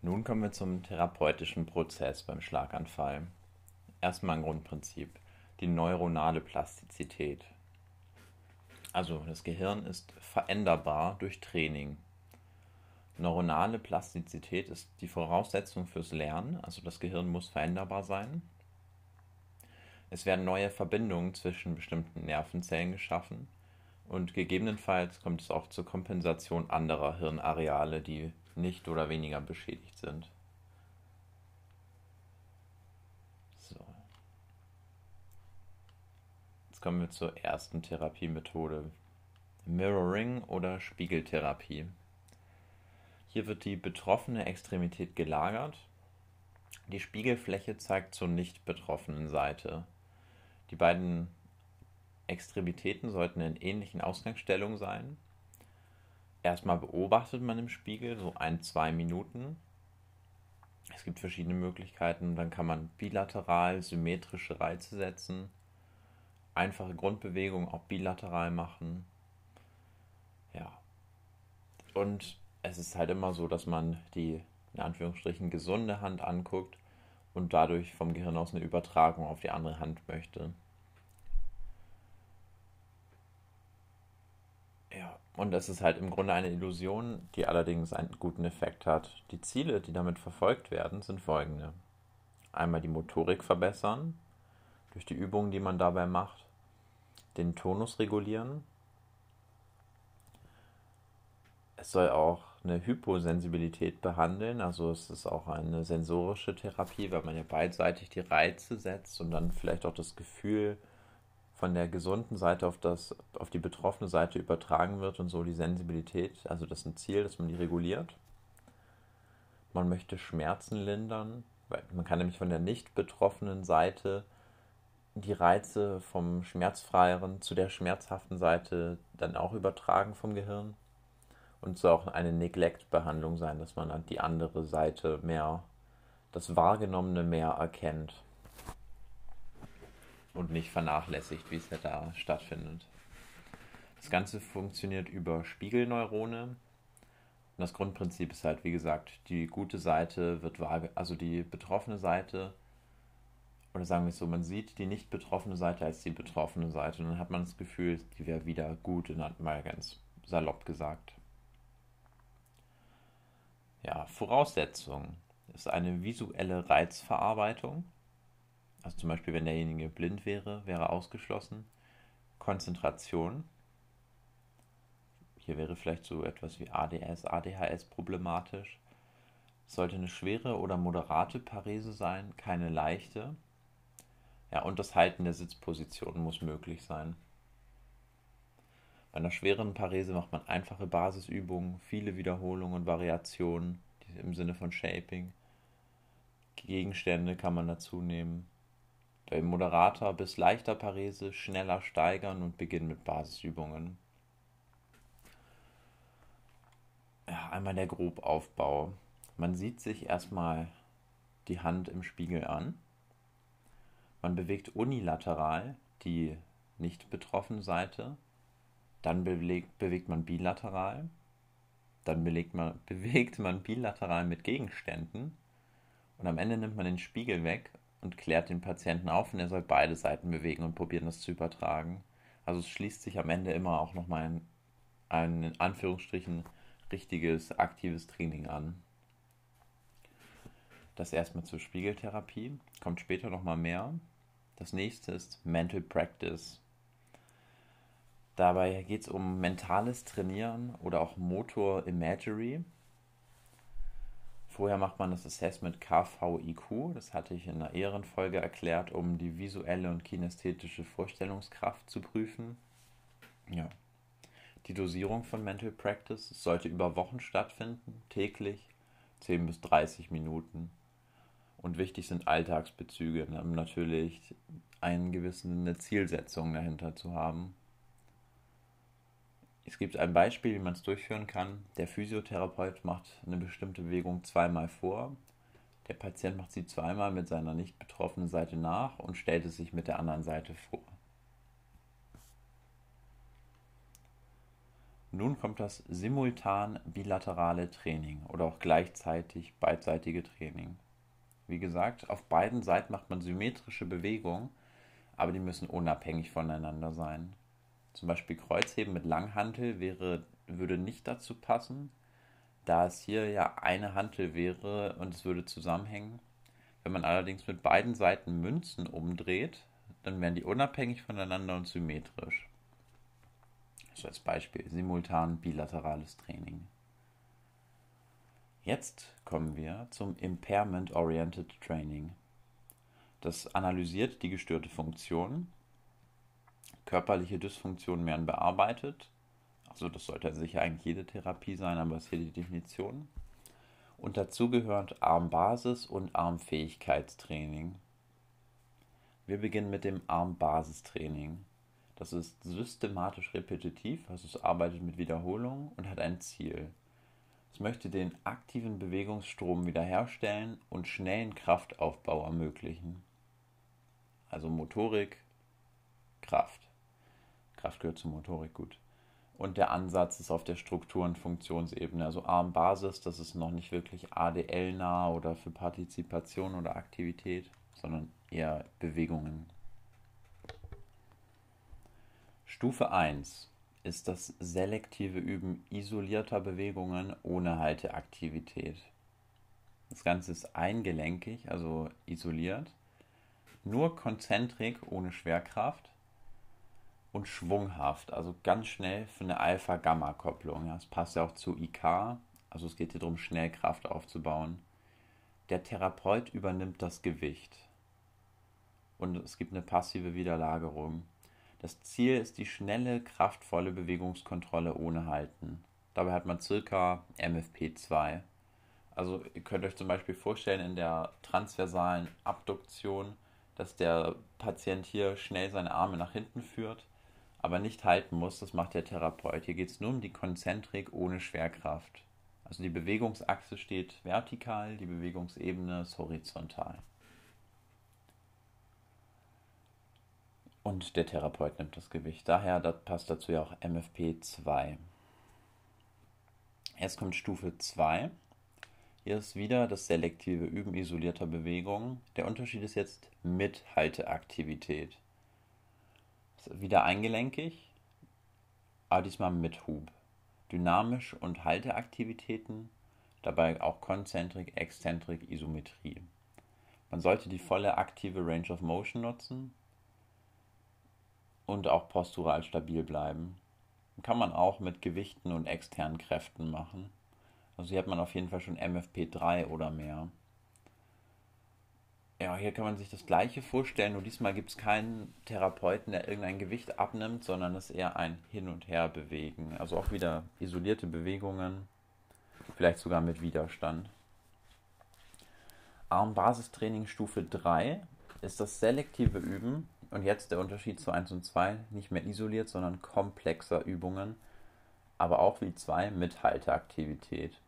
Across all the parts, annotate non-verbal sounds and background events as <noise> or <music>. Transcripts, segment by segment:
Nun kommen wir zum therapeutischen Prozess beim Schlaganfall. Erstmal ein Grundprinzip, die neuronale Plastizität. Also das Gehirn ist veränderbar durch Training. Neuronale Plastizität ist die Voraussetzung fürs Lernen, also das Gehirn muss veränderbar sein. Es werden neue Verbindungen zwischen bestimmten Nervenzellen geschaffen und gegebenenfalls kommt es auch zur Kompensation anderer Hirnareale, die nicht oder weniger beschädigt sind. So. Jetzt kommen wir zur ersten Therapiemethode. Mirroring oder Spiegeltherapie. Hier wird die betroffene Extremität gelagert. Die Spiegelfläche zeigt zur nicht betroffenen Seite. Die beiden Extremitäten sollten in ähnlichen Ausgangsstellungen sein erstmal beobachtet man im Spiegel so ein, zwei Minuten. Es gibt verschiedene Möglichkeiten. Dann kann man bilateral symmetrische Reize setzen, einfache Grundbewegungen auch bilateral machen. Ja. Und es ist halt immer so, dass man die in Anführungsstrichen gesunde Hand anguckt und dadurch vom Gehirn aus eine Übertragung auf die andere Hand möchte. Und das ist halt im Grunde eine Illusion, die allerdings einen guten Effekt hat. Die Ziele, die damit verfolgt werden, sind folgende. Einmal die Motorik verbessern, durch die Übungen, die man dabei macht, den Tonus regulieren. Es soll auch eine Hyposensibilität behandeln, also es ist auch eine sensorische Therapie, weil man ja beidseitig die Reize setzt und dann vielleicht auch das Gefühl von der gesunden Seite auf, das, auf die betroffene Seite übertragen wird und so die Sensibilität, also das ist ein Ziel, dass man die reguliert. Man möchte Schmerzen lindern, weil man kann nämlich von der nicht betroffenen Seite die Reize vom schmerzfreieren zu der schmerzhaften Seite dann auch übertragen vom Gehirn. Und es soll auch eine Neglect-Behandlung sein, dass man die andere Seite mehr, das Wahrgenommene mehr erkennt und nicht vernachlässigt, wie es ja da stattfindet. Das Ganze funktioniert über Spiegelneurone. Und das Grundprinzip ist halt, wie gesagt, die gute Seite wird wahr, also die betroffene Seite, oder sagen wir es so, man sieht die nicht betroffene Seite als die betroffene Seite. Und dann hat man das Gefühl, die wäre wieder gut, mal ganz salopp gesagt. Ja, Voraussetzung ist eine visuelle Reizverarbeitung. Also zum Beispiel, wenn derjenige blind wäre, wäre ausgeschlossen. Konzentration. Hier wäre vielleicht so etwas wie ADS, ADHS problematisch. Es sollte eine schwere oder moderate Parese sein, keine leichte. Ja, und das Halten der Sitzposition muss möglich sein. Bei einer schweren Parese macht man einfache Basisübungen, viele Wiederholungen und Variationen im Sinne von Shaping. Gegenstände kann man dazu nehmen bei moderater bis leichter Parese schneller steigern und beginnen mit Basisübungen. Ja, einmal der Grobaufbau. Man sieht sich erstmal die Hand im Spiegel an. Man bewegt unilateral die nicht betroffene Seite. Dann bewegt, bewegt man bilateral. Dann man, <laughs> bewegt man bilateral mit Gegenständen. Und am Ende nimmt man den Spiegel weg und klärt den Patienten auf und er soll beide Seiten bewegen und probieren, das zu übertragen. Also es schließt sich am Ende immer auch nochmal ein, ein in Anführungsstrichen richtiges, aktives Training an. Das erstmal zur Spiegeltherapie, kommt später nochmal mehr. Das nächste ist Mental Practice. Dabei geht es um mentales Trainieren oder auch Motor Imagery. Vorher macht man das Assessment KVIQ, das hatte ich in einer Ehrenfolge erklärt, um die visuelle und kinästhetische Vorstellungskraft zu prüfen. Ja. Die Dosierung von Mental Practice sollte über Wochen stattfinden, täglich 10 bis 30 Minuten. Und wichtig sind Alltagsbezüge, um natürlich eine gewisse Zielsetzung dahinter zu haben. Es gibt ein Beispiel, wie man es durchführen kann. Der Physiotherapeut macht eine bestimmte Bewegung zweimal vor. Der Patient macht sie zweimal mit seiner nicht betroffenen Seite nach und stellt es sich mit der anderen Seite vor. Nun kommt das simultan bilaterale Training oder auch gleichzeitig beidseitige Training. Wie gesagt, auf beiden Seiten macht man symmetrische Bewegungen, aber die müssen unabhängig voneinander sein. Zum Beispiel Kreuzheben mit Langhantel wäre, würde nicht dazu passen, da es hier ja eine Hantel wäre und es würde zusammenhängen. Wenn man allerdings mit beiden Seiten Münzen umdreht, dann wären die unabhängig voneinander und symmetrisch. So als Beispiel simultan bilaterales Training. Jetzt kommen wir zum Impairment Oriented Training. Das analysiert die gestörte Funktion. Körperliche Dysfunktionen werden bearbeitet. Also das sollte sicher eigentlich jede Therapie sein, aber ist hier die Definition. Und dazu gehört Armbasis und Armfähigkeitstraining. Wir beginnen mit dem Armbasistraining. Das ist systematisch repetitiv, also es arbeitet mit Wiederholung und hat ein Ziel. Es möchte den aktiven Bewegungsstrom wiederherstellen und schnellen Kraftaufbau ermöglichen. Also Motorik, Kraft. Kraft gehört zur Motorik gut. Und der Ansatz ist auf der Struktur- und Funktionsebene. Also Armbasis, das ist noch nicht wirklich ADL-nah oder für Partizipation oder Aktivität, sondern eher Bewegungen Stufe 1 ist das selektive Üben isolierter Bewegungen ohne Halteaktivität. Das Ganze ist eingelenkig, also isoliert, nur Konzentrik ohne Schwerkraft und schwunghaft, also ganz schnell für eine Alpha-Gamma-Kopplung. Das passt ja auch zu IK, also es geht hier darum, schnell Kraft aufzubauen. Der Therapeut übernimmt das Gewicht und es gibt eine passive Wiederlagerung. Das Ziel ist die schnelle, kraftvolle Bewegungskontrolle ohne Halten. Dabei hat man circa MFP2. Also ihr könnt euch zum Beispiel vorstellen, in der transversalen Abduktion, dass der Patient hier schnell seine Arme nach hinten führt, aber nicht halten muss. Das macht der Therapeut. Hier geht es nur um die Konzentrik ohne Schwerkraft. Also die Bewegungsachse steht vertikal, die Bewegungsebene ist horizontal. Und der Therapeut nimmt das Gewicht. Daher das passt dazu ja auch MFP 2. Jetzt kommt Stufe 2. Hier ist wieder das selektive Üben isolierter Bewegungen. Der Unterschied ist jetzt mit Halteaktivität. Wieder eingelenkig, aber diesmal mit Hub. Dynamisch und Halteaktivitäten, dabei auch Konzentrik, Exzentrik, Isometrie. Man sollte die volle aktive Range of Motion nutzen, und auch postural stabil bleiben. Kann man auch mit Gewichten und externen Kräften machen. Also hier hat man auf jeden Fall schon MFP3 oder mehr. Ja, hier kann man sich das gleiche vorstellen, nur diesmal gibt es keinen Therapeuten, der irgendein Gewicht abnimmt, sondern es ist eher ein Hin- und Her bewegen. Also auch wieder isolierte Bewegungen, vielleicht sogar mit Widerstand. Armbasistraining Stufe 3 ist das selektive Üben und jetzt der Unterschied zu 1 und 2, nicht mehr isoliert, sondern komplexer Übungen, aber auch wie 2 mit Halteaktivität.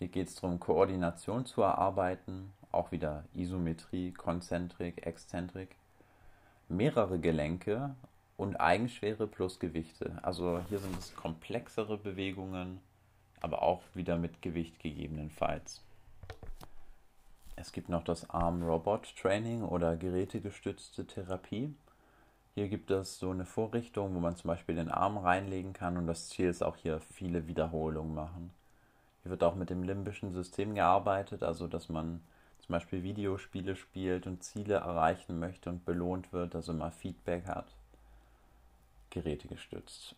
Hier geht es darum, Koordination zu erarbeiten, auch wieder Isometrie, Konzentrik, Exzentrik, mehrere Gelenke und Eigenschwere plus Gewichte. Also hier sind es komplexere Bewegungen, aber auch wieder mit Gewicht gegebenenfalls. Es gibt noch das Arm-Robot-Training oder gerätegestützte Therapie. Hier gibt es so eine Vorrichtung, wo man zum Beispiel den Arm reinlegen kann und das Ziel ist auch hier viele Wiederholungen machen. Hier wird auch mit dem limbischen System gearbeitet, also dass man zum Beispiel Videospiele spielt und Ziele erreichen möchte und belohnt wird, also mal Feedback hat. Gerätegestützt.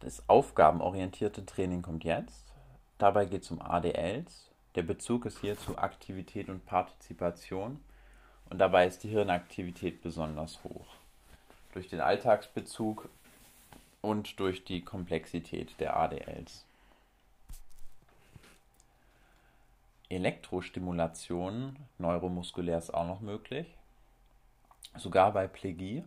Das aufgabenorientierte Training kommt jetzt. Dabei geht es um ADLs, der Bezug ist hier zu Aktivität und Partizipation und dabei ist die Hirnaktivität besonders hoch. Durch den Alltagsbezug und durch die Komplexität der ADLs. Elektrostimulation neuromuskulär ist auch noch möglich. Sogar bei Plegie.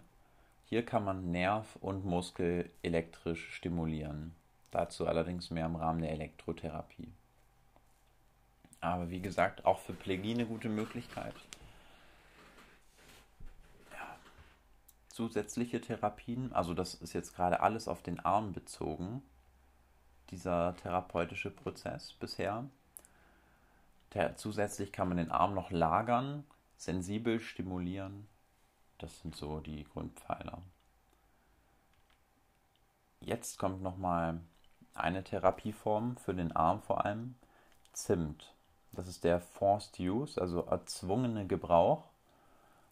Hier kann man Nerv und Muskel elektrisch stimulieren. Dazu allerdings mehr im Rahmen der Elektrotherapie. Aber wie gesagt, auch für Plegie eine gute Möglichkeit. Ja. zusätzliche Therapien. Also das ist jetzt gerade alles auf den Arm bezogen, dieser therapeutische Prozess bisher. Der, zusätzlich kann man den Arm noch lagern, sensibel stimulieren. Das sind so die Grundpfeiler. Jetzt kommt nochmal eine Therapieform für den Arm vor allem, Zimt. Das ist der Forced Use, also erzwungene Gebrauch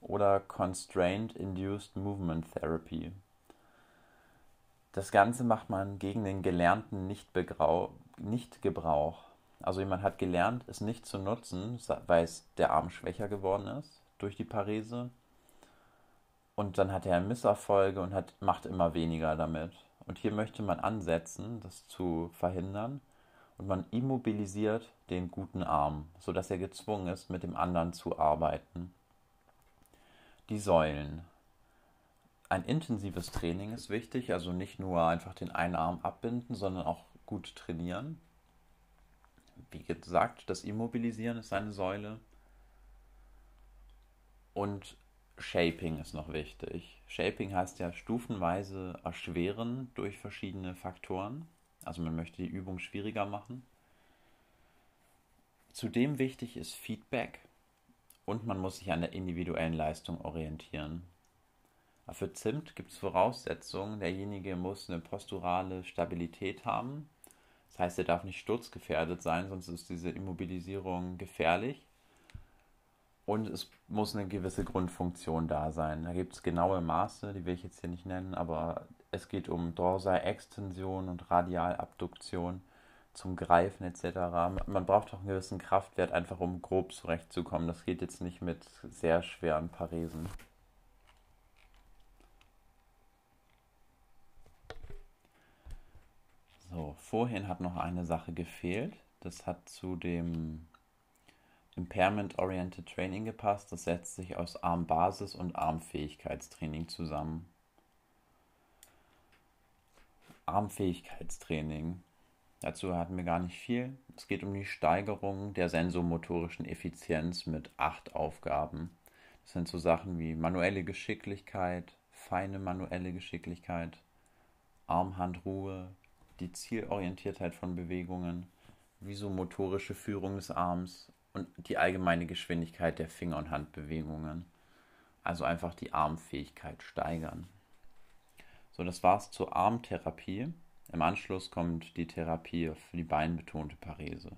oder Constrained Induced Movement Therapy. Das Ganze macht man gegen den gelernten Nichtgebrauch. Also jemand hat gelernt, es nicht zu nutzen, weil es der Arm schwächer geworden ist durch die Parese. Und dann hat er Misserfolge und hat, macht immer weniger damit. Und hier möchte man ansetzen, das zu verhindern. Und man immobilisiert den guten Arm, sodass er gezwungen ist, mit dem anderen zu arbeiten. Die Säulen. Ein intensives Training ist wichtig, also nicht nur einfach den einen Arm abbinden, sondern auch gut trainieren. Wie gesagt, das Immobilisieren ist eine Säule. Und Shaping ist noch wichtig. Shaping heißt ja stufenweise erschweren durch verschiedene Faktoren. Also man möchte die Übung schwieriger machen. Zudem wichtig ist Feedback und man muss sich an der individuellen Leistung orientieren. Für Zimt gibt es Voraussetzungen. Derjenige muss eine posturale Stabilität haben. Das heißt, er darf nicht sturzgefährdet sein, sonst ist diese Immobilisierung gefährlich. Und es muss eine gewisse Grundfunktion da sein. Da gibt es genaue Maße, die will ich jetzt hier nicht nennen, aber es geht um Dorsal-Extension und Radialabduktion zum Greifen etc. Man braucht auch einen gewissen Kraftwert, einfach um grob zurechtzukommen. Das geht jetzt nicht mit sehr schweren Paresen. So, vorhin hat noch eine Sache gefehlt. Das hat zu dem Impairment-Oriented Training gepasst. Das setzt sich aus Armbasis und Armfähigkeitstraining zusammen. Armfähigkeitstraining. Dazu hatten wir gar nicht viel. Es geht um die Steigerung der sensomotorischen Effizienz mit acht Aufgaben. Das sind so Sachen wie manuelle Geschicklichkeit, feine manuelle Geschicklichkeit, Armhandruhe, die Zielorientiertheit von Bewegungen, visomotorische Führung des Arms und die allgemeine Geschwindigkeit der Finger- und Handbewegungen. Also einfach die Armfähigkeit steigern. So, das war's zur Armtherapie. Im Anschluss kommt die Therapie für die beinbetonte Parese.